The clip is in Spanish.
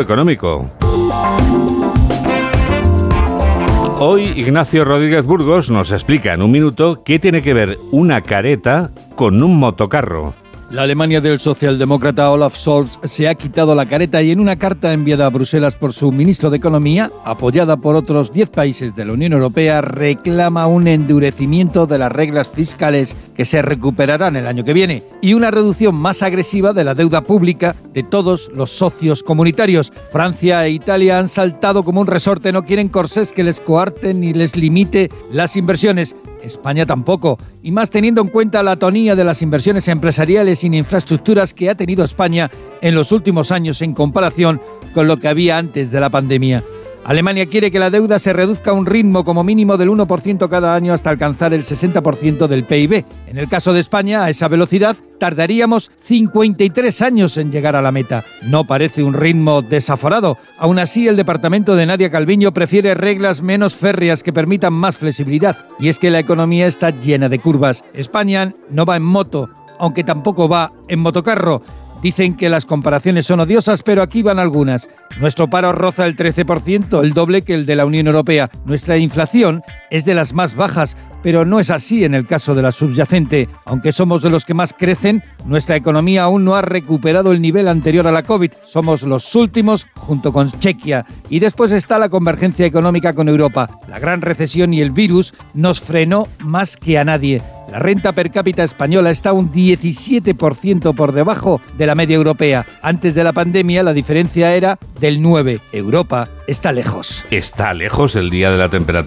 económico. Hoy Ignacio Rodríguez Burgos nos explica en un minuto qué tiene que ver una careta con un motocarro. La Alemania del socialdemócrata Olaf Scholz se ha quitado la careta y en una carta enviada a Bruselas por su ministro de Economía, apoyada por otros 10 países de la Unión Europea, reclama un endurecimiento de las reglas fiscales que se recuperarán el año que viene y una reducción más agresiva de la deuda pública de todos los socios comunitarios. Francia e Italia han saltado como un resorte, no quieren corsés que les coarten ni les limite las inversiones. España tampoco, y más teniendo en cuenta la tonía de las inversiones empresariales en infraestructuras que ha tenido España en los últimos años en comparación con lo que había antes de la pandemia. Alemania quiere que la deuda se reduzca a un ritmo como mínimo del 1% cada año hasta alcanzar el 60% del PIB. En el caso de España, a esa velocidad, tardaríamos 53 años en llegar a la meta. No parece un ritmo desaforado. Aún así, el departamento de Nadia Calviño prefiere reglas menos férreas que permitan más flexibilidad. Y es que la economía está llena de curvas. España no va en moto, aunque tampoco va en motocarro. Dicen que las comparaciones son odiosas, pero aquí van algunas. Nuestro paro roza el 13%, el doble que el de la Unión Europea. Nuestra inflación es de las más bajas, pero no es así en el caso de la subyacente. Aunque somos de los que más crecen, nuestra economía aún no ha recuperado el nivel anterior a la COVID. Somos los últimos junto con Chequia. Y después está la convergencia económica con Europa. La gran recesión y el virus nos frenó más que a nadie. La renta per cápita española está un 17% por debajo de la media europea. Antes de la pandemia la diferencia era del 9. Europa está lejos. Está lejos el día de la temperatura